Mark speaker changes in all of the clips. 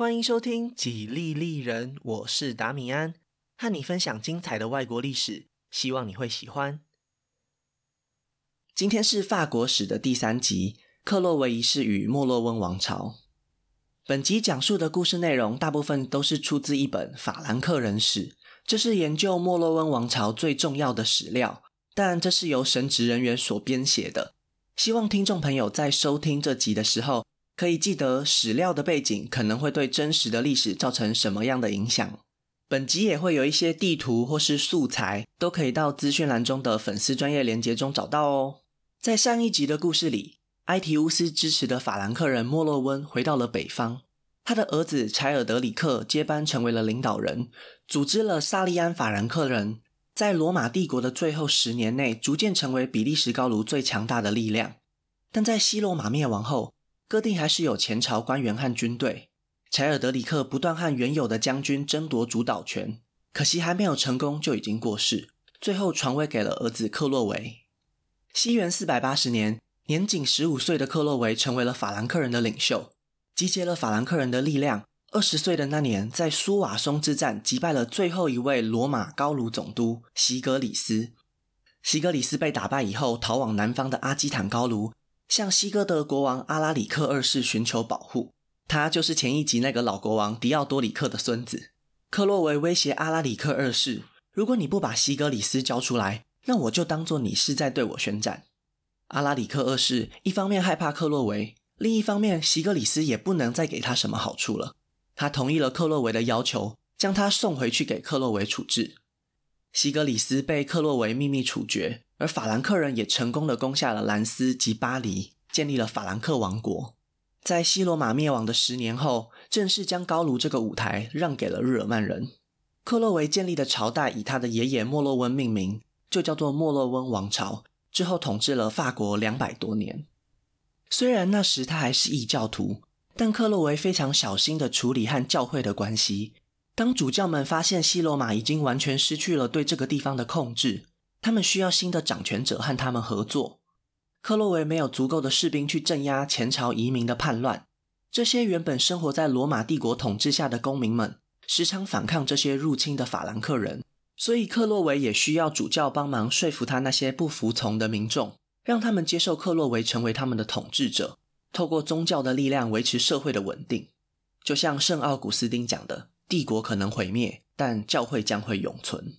Speaker 1: 欢迎收听《几利利人》，我是达米安，和你分享精彩的外国历史，希望你会喜欢。今天是法国史的第三集，克洛维一世与莫洛温王朝。本集讲述的故事内容大部分都是出自一本《法兰克人史》，这是研究莫洛温王朝最重要的史料，但这是由神职人员所编写的。希望听众朋友在收听这集的时候，可以记得史料的背景可能会对真实的历史造成什么样的影响。本集也会有一些地图或是素材，都可以到资讯栏中的粉丝专业连接中找到哦。在上一集的故事里，埃提乌斯支持的法兰克人莫洛温回到了北方，他的儿子柴尔德里克接班成为了领导人，组织了萨利安法兰克人，在罗马帝国的最后十年内，逐渐成为比利时高卢最强大的力量。但在西罗马灭亡后，各地还是有前朝官员和军队。柴尔德里克不断和原有的将军争夺主导权，可惜还没有成功就已经过世。最后传位给了儿子克洛维。西元四百八十年，年仅十五岁的克洛维成为了法兰克人的领袖，集结了法兰克人的力量。二十岁的那年，在苏瓦松之战击败了最后一位罗马高卢总督西格里斯。西格里斯被打败以后，逃往南方的阿基坦高卢。向西哥德国王阿拉里克二世寻求保护，他就是前一集那个老国王迪奥多里克的孙子。克洛维威胁阿拉里克二世：“如果你不把西格里斯交出来，那我就当做你是在对我宣战。”阿拉里克二世一方面害怕克洛维，另一方面西格里斯也不能再给他什么好处了。他同意了克洛维的要求，将他送回去给克洛维处置。西格里斯被克洛维秘密处决。而法兰克人也成功的攻下了兰斯及巴黎，建立了法兰克王国。在西罗马灭亡的十年后，正式将高卢这个舞台让给了日耳曼人。克洛维建立的朝代以他的爷爷莫洛温命名，就叫做莫洛温王朝。之后统治了法国两百多年。虽然那时他还是异教徒，但克洛维非常小心的处理和教会的关系。当主教们发现西罗马已经完全失去了对这个地方的控制，他们需要新的掌权者和他们合作。克洛维没有足够的士兵去镇压前朝移民的叛乱，这些原本生活在罗马帝国统治下的公民们时常反抗这些入侵的法兰克人，所以克洛维也需要主教帮忙说服他那些不服从的民众，让他们接受克洛维成为他们的统治者，透过宗教的力量维持社会的稳定。就像圣奥古斯丁讲的：“帝国可能毁灭，但教会将会永存。”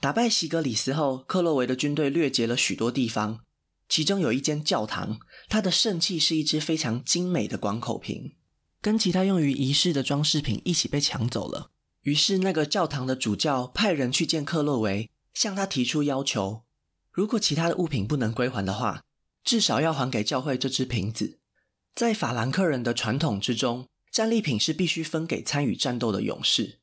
Speaker 1: 打败西格里斯后，克洛维的军队掠劫了许多地方，其中有一间教堂，它的圣器是一只非常精美的广口瓶，跟其他用于仪式的装饰品一起被抢走了。于是，那个教堂的主教派人去见克洛维，向他提出要求：如果其他的物品不能归还的话，至少要还给教会这只瓶子。在法兰克人的传统之中，战利品是必须分给参与战斗的勇士。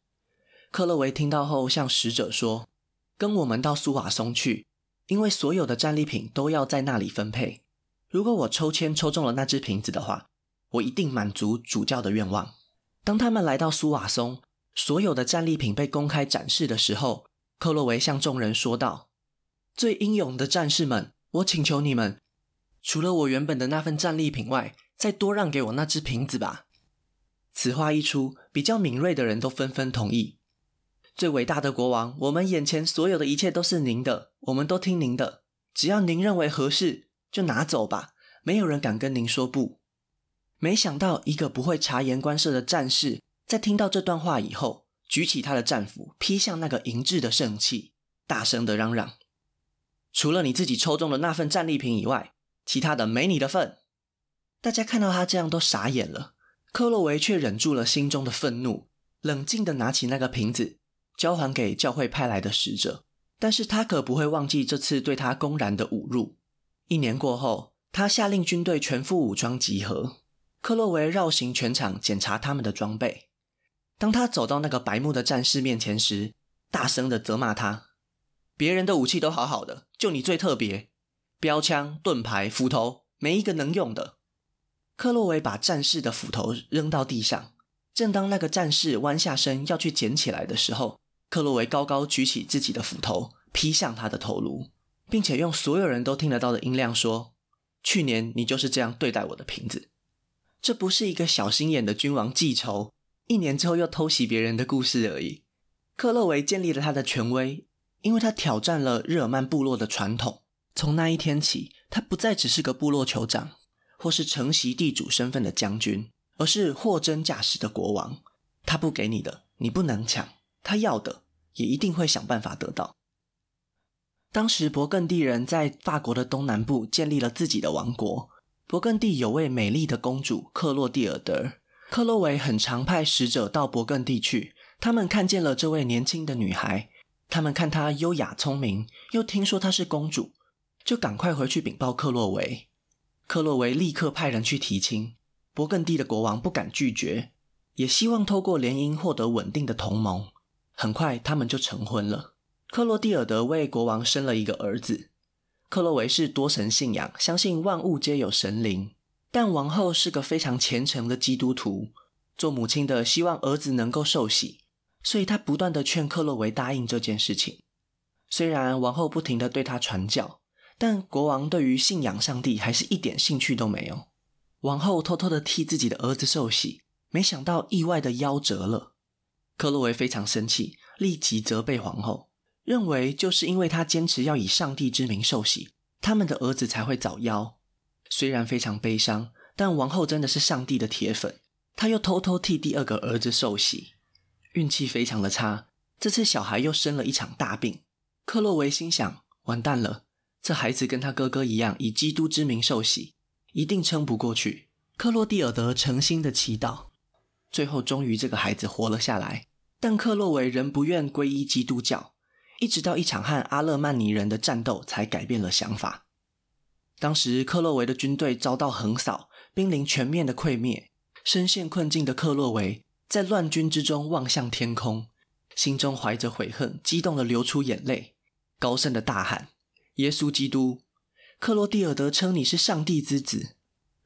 Speaker 1: 克洛维听到后，向使者说。跟我们到苏瓦松去，因为所有的战利品都要在那里分配。如果我抽签抽中了那只瓶子的话，我一定满足主教的愿望。当他们来到苏瓦松，所有的战利品被公开展示的时候，克洛维向众人说道：“最英勇的战士们，我请求你们，除了我原本的那份战利品外，再多让给我那只瓶子吧。”此话一出，比较敏锐的人都纷纷同意。最伟大的国王，我们眼前所有的一切都是您的，我们都听您的。只要您认为合适，就拿走吧，没有人敢跟您说不。没想到，一个不会察言观色的战士，在听到这段话以后，举起他的战斧，劈向那个银质的圣器，大声地嚷嚷：“除了你自己抽中的那份战利品以外，其他的没你的份。”大家看到他这样都傻眼了，克洛维却忍住了心中的愤怒，冷静地拿起那个瓶子。交还给教会派来的使者，但是他可不会忘记这次对他公然的侮辱。一年过后，他下令军队全副武装集合。克洛维绕行全场检查他们的装备。当他走到那个白目的战士面前时，大声的责骂他：“别人的武器都好好的，就你最特别，标枪、盾牌、斧头，没一个能用的。”克洛维把战士的斧头扔到地上，正当那个战士弯下身要去捡起来的时候，克洛维高高举起自己的斧头，劈向他的头颅，并且用所有人都听得到的音量说：“去年你就是这样对待我的瓶子。”这不是一个小心眼的君王记仇，一年之后又偷袭别人的故事而已。克洛维建立了他的权威，因为他挑战了日耳曼部落的传统。从那一天起，他不再只是个部落酋长，或是承袭地主身份的将军，而是货真价实的国王。他不给你的，你不能抢；他要的，也一定会想办法得到。当时，勃艮第人在法国的东南部建立了自己的王国。勃艮第有位美丽的公主克洛蒂尔德，克洛维很常派使者到勃艮第去。他们看见了这位年轻的女孩，他们看她优雅聪明，又听说她是公主，就赶快回去禀报克洛维。克洛维立刻派人去提亲，勃艮第的国王不敢拒绝，也希望透过联姻获得稳定的同盟。很快，他们就成婚了。克洛蒂尔德为国王生了一个儿子。克洛维是多神信仰，相信万物皆有神灵，但王后是个非常虔诚的基督徒，做母亲的希望儿子能够受洗，所以她不断的劝克洛维答应这件事情。虽然王后不停的对他传教，但国王对于信仰上帝还是一点兴趣都没有。王后偷偷的替自己的儿子受洗，没想到意外的夭折了。克洛维非常生气，立即责备皇后。认为就是因为他坚持要以上帝之名受洗，他们的儿子才会早夭。虽然非常悲伤，但王后真的是上帝的铁粉。她又偷偷替第二个儿子受洗，运气非常的差。这次小孩又生了一场大病。克洛维心想：完蛋了，这孩子跟他哥哥一样以基督之名受洗，一定撑不过去。克洛蒂尔德诚心的祈祷，最后终于这个孩子活了下来。但克洛维仍不愿皈依基督教。一直到一场和阿勒曼尼人的战斗，才改变了想法。当时克洛维的军队遭到横扫，濒临全面的溃灭。深陷困境的克洛维在乱军之中望向天空，心中怀着悔恨，激动地流出眼泪，高声地大喊：“耶稣基督，克洛蒂尔德称你是上帝之子。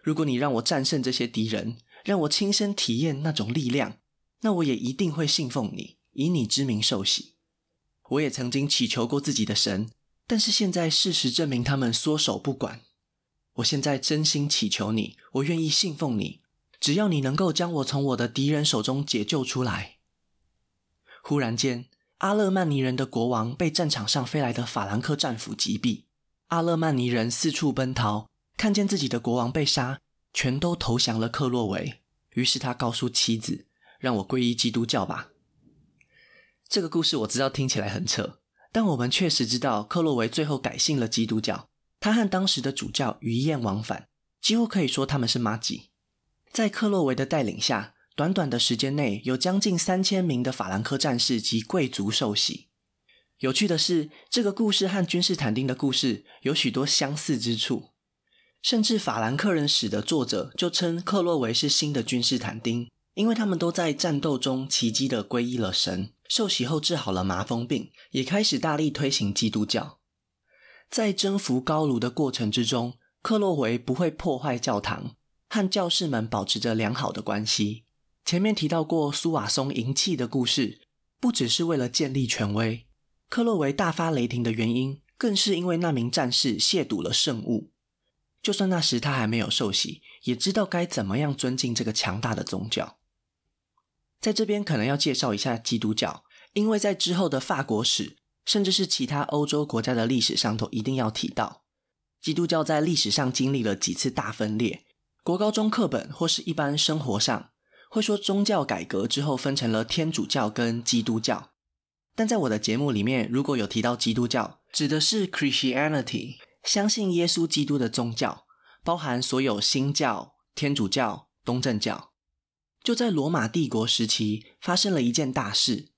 Speaker 1: 如果你让我战胜这些敌人，让我亲身体验那种力量，那我也一定会信奉你，以你之名受洗。”我也曾经祈求过自己的神，但是现在事实证明他们缩手不管。我现在真心祈求你，我愿意信奉你，只要你能够将我从我的敌人手中解救出来。忽然间，阿勒曼尼人的国王被战场上飞来的法兰克战俘击毙，阿勒曼尼人四处奔逃，看见自己的国王被杀，全都投降了克洛维。于是他告诉妻子：“让我皈依基督教吧。”这个故事我知道听起来很扯，但我们确实知道克洛维最后改信了基督教。他和当时的主教鱼雁往返，几乎可以说他们是麻吉。在克洛维的带领下，短短的时间内，有将近三千名的法兰克战士及贵族受洗。有趣的是，这个故事和君士坦丁的故事有许多相似之处，甚至法兰克人史的作者就称克洛维是新的君士坦丁，因为他们都在战斗中奇迹地皈依了神。受洗后治好了麻风病，也开始大力推行基督教。在征服高卢的过程之中，克洛维不会破坏教堂，和教士们保持着良好的关系。前面提到过苏瓦松迎契的故事，不只是为了建立权威。克洛维大发雷霆的原因，更是因为那名战士亵渎了圣物。就算那时他还没有受洗，也知道该怎么样尊敬这个强大的宗教。在这边可能要介绍一下基督教，因为在之后的法国史，甚至是其他欧洲国家的历史上，都一定要提到。基督教在历史上经历了几次大分裂，国高中课本或是一般生活上会说宗教改革之后分成了天主教跟基督教。但在我的节目里面，如果有提到基督教，指的是 Christianity，相信耶稣基督的宗教，包含所有新教、天主教、东正教。就在罗马帝国时期，发生了一件大事。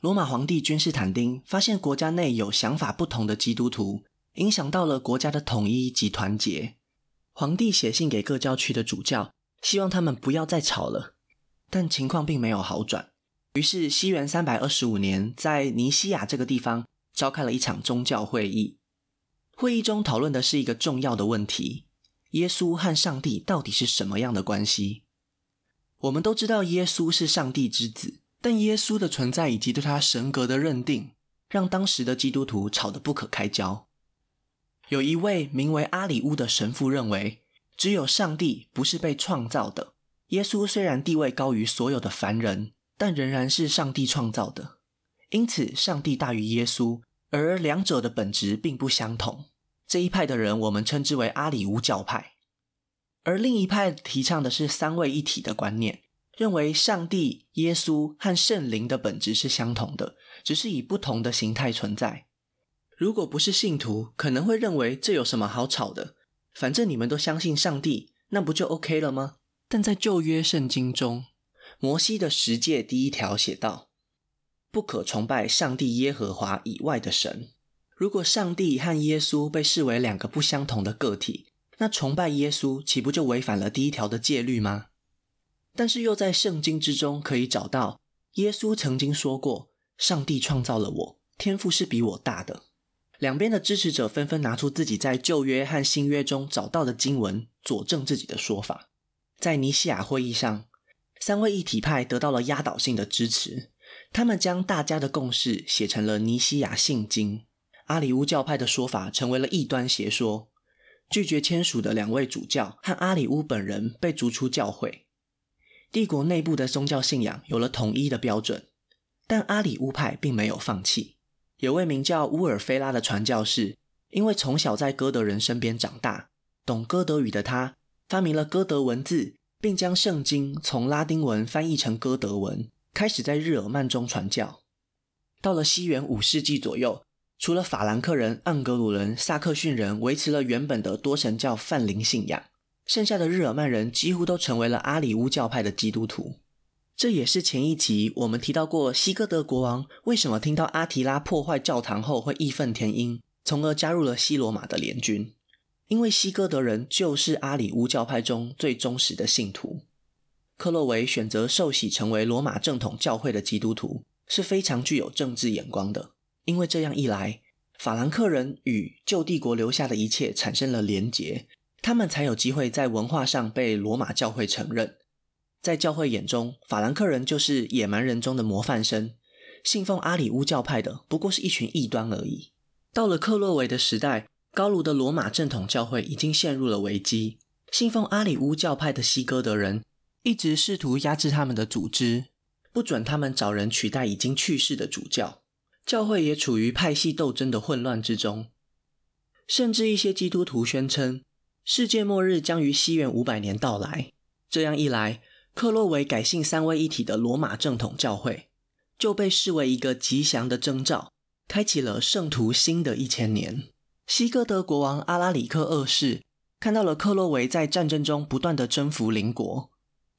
Speaker 1: 罗马皇帝君士坦丁发现国家内有想法不同的基督徒，影响到了国家的统一及团结。皇帝写信给各教区的主教，希望他们不要再吵了。但情况并没有好转。于是，西元三百二十五年，在尼西亚这个地方召开了一场宗教会议。会议中讨论的是一个重要的问题：耶稣和上帝到底是什么样的关系？我们都知道耶稣是上帝之子，但耶稣的存在以及对他神格的认定，让当时的基督徒吵得不可开交。有一位名为阿里乌的神父认为，只有上帝不是被创造的，耶稣虽然地位高于所有的凡人，但仍然是上帝创造的，因此上帝大于耶稣，而两者的本质并不相同。这一派的人我们称之为阿里乌教派，而另一派提倡的是三位一体的观念，认为上帝、耶稣和圣灵的本质是相同的，只是以不同的形态存在。如果不是信徒，可能会认为这有什么好吵的？反正你们都相信上帝，那不就 OK 了吗？但在旧约圣经中，摩西的十诫第一条写道：“不可崇拜上帝耶和华以外的神。”如果上帝和耶稣被视为两个不相同的个体，那崇拜耶稣岂不就违反了第一条的戒律吗？但是又在圣经之中可以找到，耶稣曾经说过：“上帝创造了我，天赋是比我大的。”两边的支持者纷纷拿出自己在旧约和新约中找到的经文，佐证自己的说法。在尼西亚会议上，三位一体派得到了压倒性的支持。他们将大家的共识写成了尼西亚信经。阿里乌教派的说法成为了异端邪说，拒绝签署的两位主教和阿里乌本人被逐出教会。帝国内部的宗教信仰有了统一的标准，但阿里乌派并没有放弃。有位名叫乌尔菲拉的传教士，因为从小在哥德人身边长大，懂哥德语的他发明了哥德文字，并将圣经从拉丁文翻译成哥德文，开始在日耳曼中传教。到了西元五世纪左右，除了法兰克人、盎格鲁人、萨克逊人维持了原本的多神教泛灵信仰，剩下的日耳曼人几乎都成为了阿里乌教派的基督徒。这也是前一集我们提到过，西哥德国王为什么听到阿提拉破坏教堂后会义愤填膺，从而加入了西罗马的联军。因为西哥德人就是阿里乌教派中最忠实的信徒。克洛维选择受洗成为罗马正统教会的基督徒，是非常具有政治眼光的。因为这样一来，法兰克人与旧帝国留下的一切产生了连结，他们才有机会在文化上被罗马教会承认。在教会眼中，法兰克人就是野蛮人中的模范生，信奉阿里乌教派的不过是一群异端而已。到了克洛维的时代，高卢的罗马正统教会已经陷入了危机，信奉阿里乌教派的西哥德人一直试图压制他们的组织，不准他们找人取代已经去世的主教，教会也处于派系斗争的混乱之中，甚至一些基督徒宣称世界末日将于西元五百年到来。这样一来，克洛维改信三位一体的罗马正统教会，就被视为一个吉祥的征兆，开启了圣徒新的一千年。西哥德国王阿拉里克二世看到了克洛维在战争中不断的征服邻国，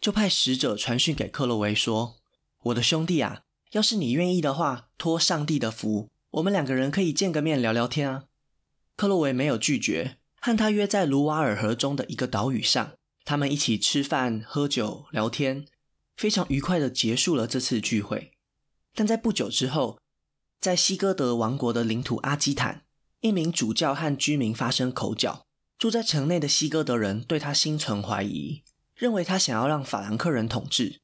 Speaker 1: 就派使者传讯给克洛维说：“我的兄弟啊，要是你愿意的话，托上帝的福，我们两个人可以见个面聊聊天啊。”克洛维没有拒绝，和他约在卢瓦尔河中的一个岛屿上。他们一起吃饭、喝酒、聊天，非常愉快地结束了这次聚会。但在不久之后，在西哥德王国的领土阿基坦，一名主教和居民发生口角。住在城内的西哥德人对他心存怀疑，认为他想要让法兰克人统治。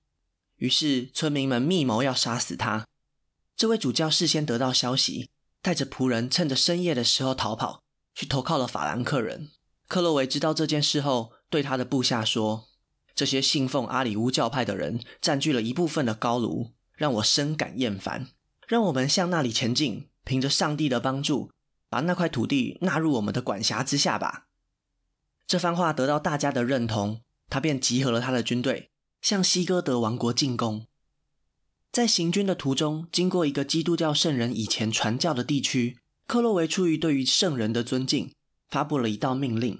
Speaker 1: 于是村民们密谋要杀死他。这位主教事先得到消息，带着仆人趁着深夜的时候逃跑，去投靠了法兰克人。克洛维知道这件事后，对他的部下说：“这些信奉阿里乌教派的人占据了一部分的高卢，让我深感厌烦。让我们向那里前进，凭着上帝的帮助，把那块土地纳入我们的管辖之下吧。”这番话得到大家的认同，他便集合了他的军队，向西哥德王国进攻。在行军的途中，经过一个基督教圣人以前传教的地区，克洛维出于对于圣人的尊敬，发布了一道命令。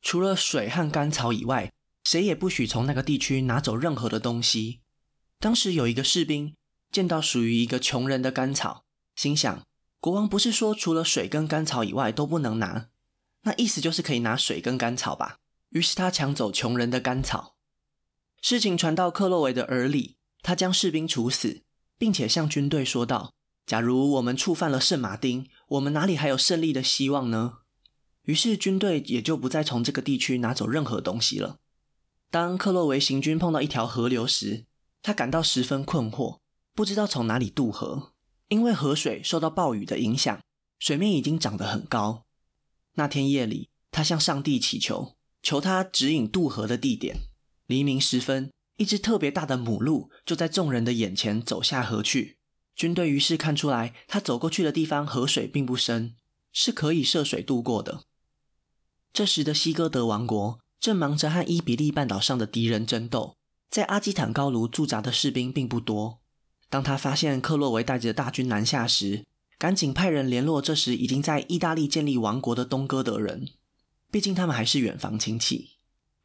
Speaker 1: 除了水和干草以外，谁也不许从那个地区拿走任何的东西。当时有一个士兵见到属于一个穷人的干草，心想：国王不是说除了水跟干草以外都不能拿？那意思就是可以拿水跟干草吧？于是他抢走穷人的干草。事情传到克洛维的耳里，他将士兵处死，并且向军队说道：“假如我们触犯了圣马丁，我们哪里还有胜利的希望呢？”于是军队也就不再从这个地区拿走任何东西了。当克洛维行军碰到一条河流时，他感到十分困惑，不知道从哪里渡河。因为河水受到暴雨的影响，水面已经涨得很高。那天夜里，他向上帝祈求，求他指引渡河的地点。黎明时分，一只特别大的母鹿就在众人的眼前走下河去。军队于是看出来，他走过去的地方河水并不深，是可以涉水渡过的。这时的西哥德王国正忙着和伊比利半岛上的敌人争斗，在阿基坦高卢驻扎的士兵并不多。当他发现克洛维带着大军南下时，赶紧派人联络这时已经在意大利建立王国的东哥德人，毕竟他们还是远房亲戚。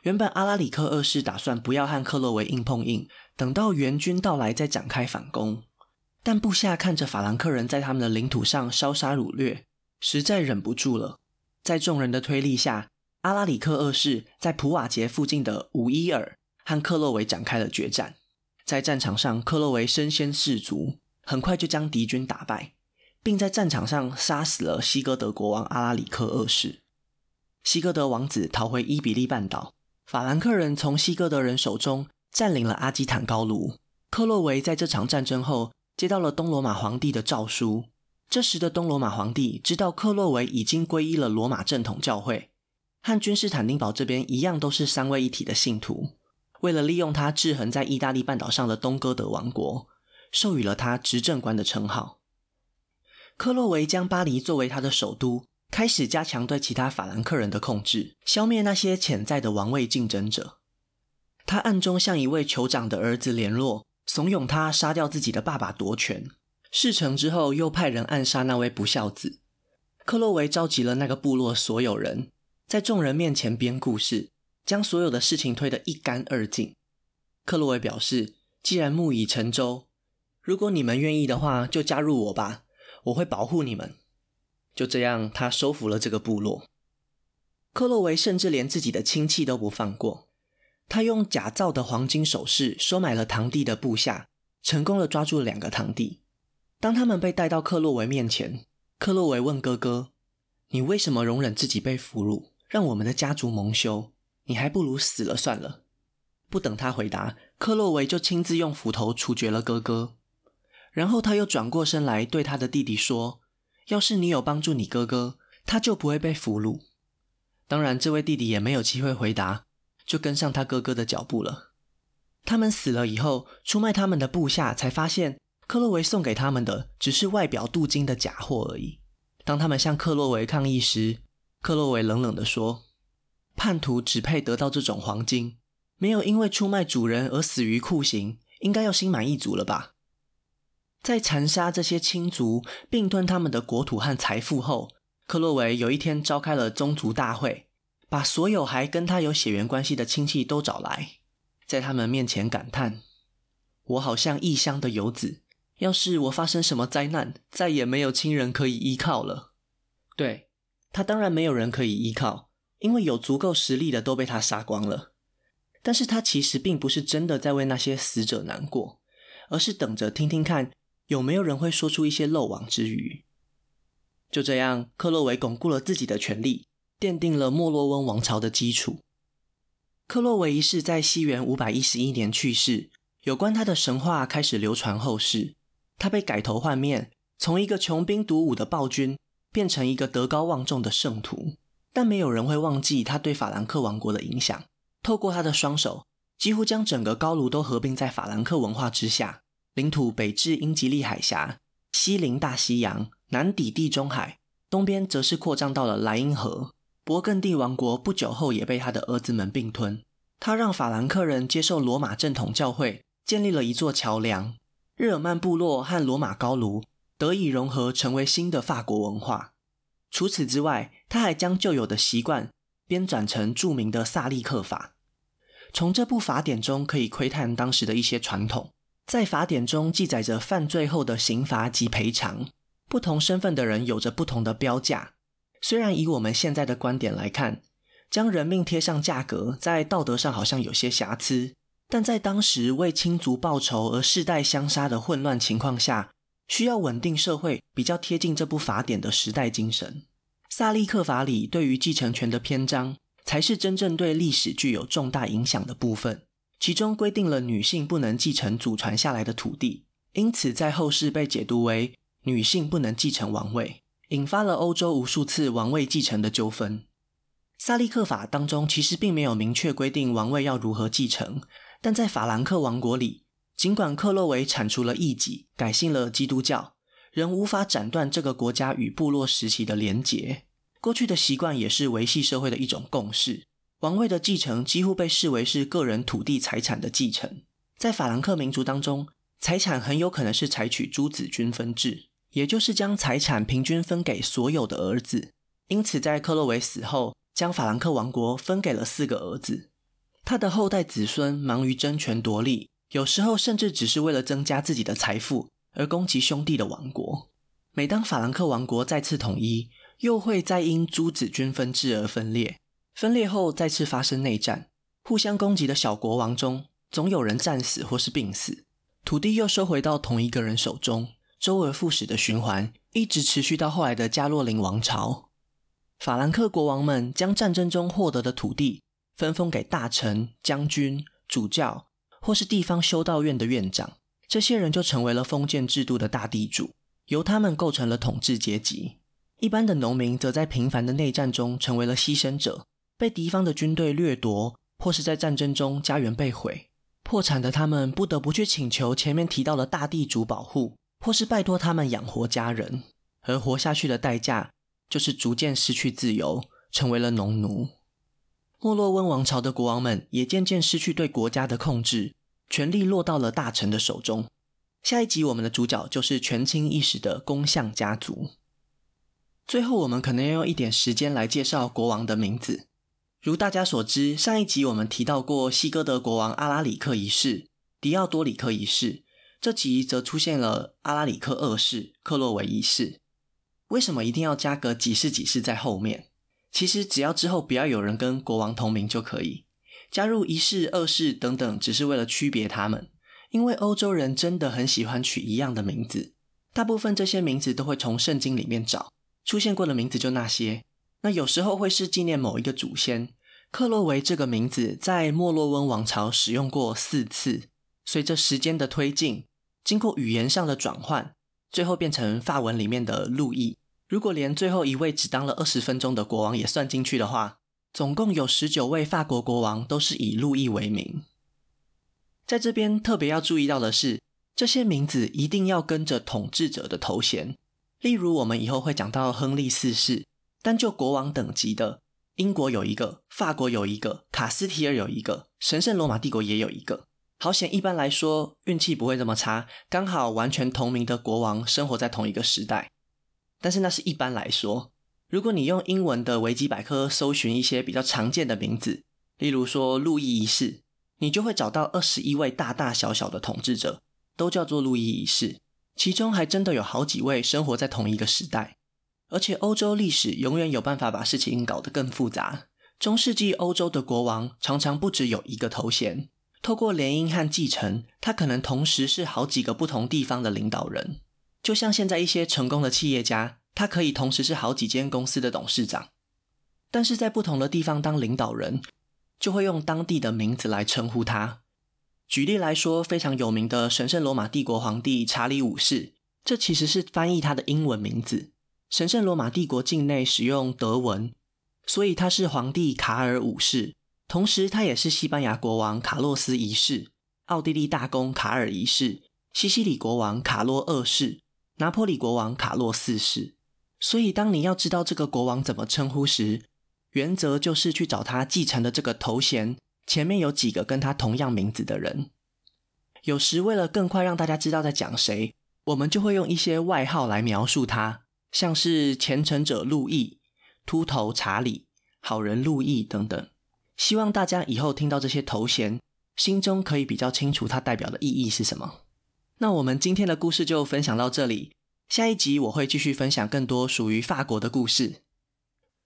Speaker 1: 原本阿拉里克二世打算不要和克洛维硬碰硬，等到援军到来再展开反攻。但部下看着法兰克人在他们的领土上烧杀掳掠，实在忍不住了。在众人的推力下，阿拉里克二世在普瓦捷附近的武伊尔和克洛维展开了决战。在战场上，克洛维身先士卒，很快就将敌军打败，并在战场上杀死了西哥德国王阿拉里克二世。西哥德王子逃回伊比利半岛。法兰克人从西哥德人手中占领了阿基坦高卢。克洛维在这场战争后接到了东罗马皇帝的诏书。这时的东罗马皇帝知道克洛维已经皈依了罗马正统教会，和君士坦丁堡这边一样都是三位一体的信徒。为了利用他制衡在意大利半岛上的东哥德王国，授予了他执政官的称号。克洛维将巴黎作为他的首都。开始加强对其他法兰克人的控制，消灭那些潜在的王位竞争者。他暗中向一位酋长的儿子联络，怂恿他杀掉自己的爸爸夺权。事成之后，又派人暗杀那位不孝子。克洛维召集了那个部落所有人，在众人面前编故事，将所有的事情推得一干二净。克洛维表示，既然木已成舟，如果你们愿意的话，就加入我吧，我会保护你们。就这样，他收服了这个部落。克洛维甚至连自己的亲戚都不放过。他用假造的黄金首饰收买了堂弟的部下，成功的抓住了两个堂弟。当他们被带到克洛维面前，克洛维问哥哥：“你为什么容忍自己被俘虏，让我们的家族蒙羞？你还不如死了算了。”不等他回答，克洛维就亲自用斧头处决了哥哥。然后他又转过身来对他的弟弟说。要是你有帮助你哥哥，他就不会被俘虏。当然，这位弟弟也没有机会回答，就跟上他哥哥的脚步了。他们死了以后，出卖他们的部下才发现，克洛维送给他们的只是外表镀金的假货而已。当他们向克洛维抗议时，克洛维冷冷地说：“叛徒只配得到这种黄金，没有因为出卖主人而死于酷刑，应该要心满意足了吧？”在残杀这些亲族，并吞他们的国土和财富后，克洛维有一天召开了宗族大会，把所有还跟他有血缘关系的亲戚都找来，在他们面前感叹：“我好像异乡的游子，要是我发生什么灾难，再也没有亲人可以依靠了。”对，他当然没有人可以依靠，因为有足够实力的都被他杀光了。但是他其实并不是真的在为那些死者难过，而是等着听听看。有没有人会说出一些漏网之鱼？就这样，克洛维巩固了自己的权力，奠定了莫洛温王朝的基础。克洛维一世在西元五百一十一年去世，有关他的神话开始流传后世。他被改头换面，从一个穷兵黩武的暴君，变成一个德高望重的圣徒。但没有人会忘记他对法兰克王国的影响。透过他的双手，几乎将整个高卢都合并在法兰克文化之下。领土北至英吉利海峡，西临大西洋，南抵地中海，东边则是扩张到了莱茵河。勃艮第王国不久后也被他的儿子们并吞。他让法兰克人接受罗马正统教会，建立了一座桥梁。日耳曼部落和罗马高卢得以融合，成为新的法国文化。除此之外，他还将旧有的习惯编纂成著名的萨利克法。从这部法典中可以窥探当时的一些传统。在法典中记载着犯罪后的刑罚及赔偿，不同身份的人有着不同的标价。虽然以我们现在的观点来看，将人命贴上价格，在道德上好像有些瑕疵，但在当时为亲族报仇而世代相杀的混乱情况下，需要稳定社会，比较贴近这部法典的时代精神。萨利克法里对于继承权的篇章，才是真正对历史具有重大影响的部分。其中规定了女性不能继承祖传下来的土地，因此在后世被解读为女性不能继承王位，引发了欧洲无数次王位继承的纠纷。萨利克法当中其实并没有明确规定王位要如何继承，但在法兰克王国里，尽管克洛维铲除了异己，改信了基督教，仍无法斩断这个国家与部落时期的连结。过去的习惯也是维系社会的一种共识。王位的继承几乎被视为是个人土地财产的继承。在法兰克民族当中，财产很有可能是采取诸子均分制，也就是将财产平均分给所有的儿子。因此，在克洛维死后，将法兰克王国分给了四个儿子。他的后代子孙忙于争权夺利，有时候甚至只是为了增加自己的财富而攻击兄弟的王国。每当法兰克王国再次统一，又会再因诸子均分制而分裂。分裂后再次发生内战，互相攻击的小国王中，总有人战死或是病死，土地又收回到同一个人手中，周而复始的循环一直持续到后来的加洛林王朝。法兰克国王们将战争中获得的土地分封给大臣、将军、主教或是地方修道院的院长，这些人就成为了封建制度的大地主，由他们构成了统治阶级。一般的农民则在频繁的内战中成为了牺牲者。被敌方的军队掠夺，或是在战争中家园被毁，破产的他们不得不去请求前面提到的大地主保护，或是拜托他们养活家人。而活下去的代价，就是逐渐失去自由，成为了农奴。莫洛温王朝的国王们也渐渐失去对国家的控制，权力落到了大臣的手中。下一集我们的主角就是权倾一时的公象家族。最后，我们可能要用一点时间来介绍国王的名字。如大家所知，上一集我们提到过西哥德国王阿拉里克一世、迪奥多里克一世，这集则出现了阿拉里克二世、克洛维一世。为什么一定要加个几世几世在后面？其实只要之后不要有人跟国王同名就可以，加入一世、二世等等，只是为了区别他们。因为欧洲人真的很喜欢取一样的名字，大部分这些名字都会从圣经里面找，出现过的名字就那些。那有时候会是纪念某一个祖先。克洛维这个名字在莫洛温王朝使用过四次，随着时间的推进，经过语言上的转换，最后变成法文里面的路易。如果连最后一位只当了二十分钟的国王也算进去的话，总共有十九位法国国王都是以路易为名。在这边特别要注意到的是，这些名字一定要跟着统治者的头衔。例如，我们以后会讲到亨利四世，单就国王等级的。英国有一个，法国有一个，卡斯提尔有一个，神圣罗马帝国也有一个。好险，一般来说运气不会这么差，刚好完全同名的国王生活在同一个时代。但是那是一般来说，如果你用英文的维基百科搜寻一些比较常见的名字，例如说路易一世，你就会找到二十一位大大小小的统治者，都叫做路易一世，其中还真的有好几位生活在同一个时代。而且欧洲历史永远有办法把事情搞得更复杂。中世纪欧洲的国王常常不只有一个头衔，透过联姻和继承，他可能同时是好几个不同地方的领导人。就像现在一些成功的企业家，他可以同时是好几间公司的董事长，但是在不同的地方当领导人，就会用当地的名字来称呼他。举例来说，非常有名的神圣罗马帝国皇帝查理五世，这其实是翻译他的英文名字。神圣罗马帝国境内使用德文，所以他是皇帝卡尔五世，同时他也是西班牙国王卡洛斯一世、奥地利大公卡尔一世、西西里国王卡洛二世、拿破里国王卡洛四世。所以，当你要知道这个国王怎么称呼时，原则就是去找他继承的这个头衔前面有几个跟他同样名字的人。有时为了更快让大家知道在讲谁，我们就会用一些外号来描述他。像是虔诚者路易、秃头查理、好人路易等等，希望大家以后听到这些头衔，心中可以比较清楚它代表的意义是什么。那我们今天的故事就分享到这里，下一集我会继续分享更多属于法国的故事。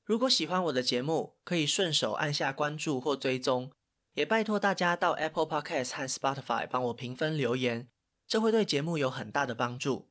Speaker 1: 如果喜欢我的节目，可以顺手按下关注或追踪，也拜托大家到 Apple Podcast 和 Spotify 帮我评分留言，这会对节目有很大的帮助。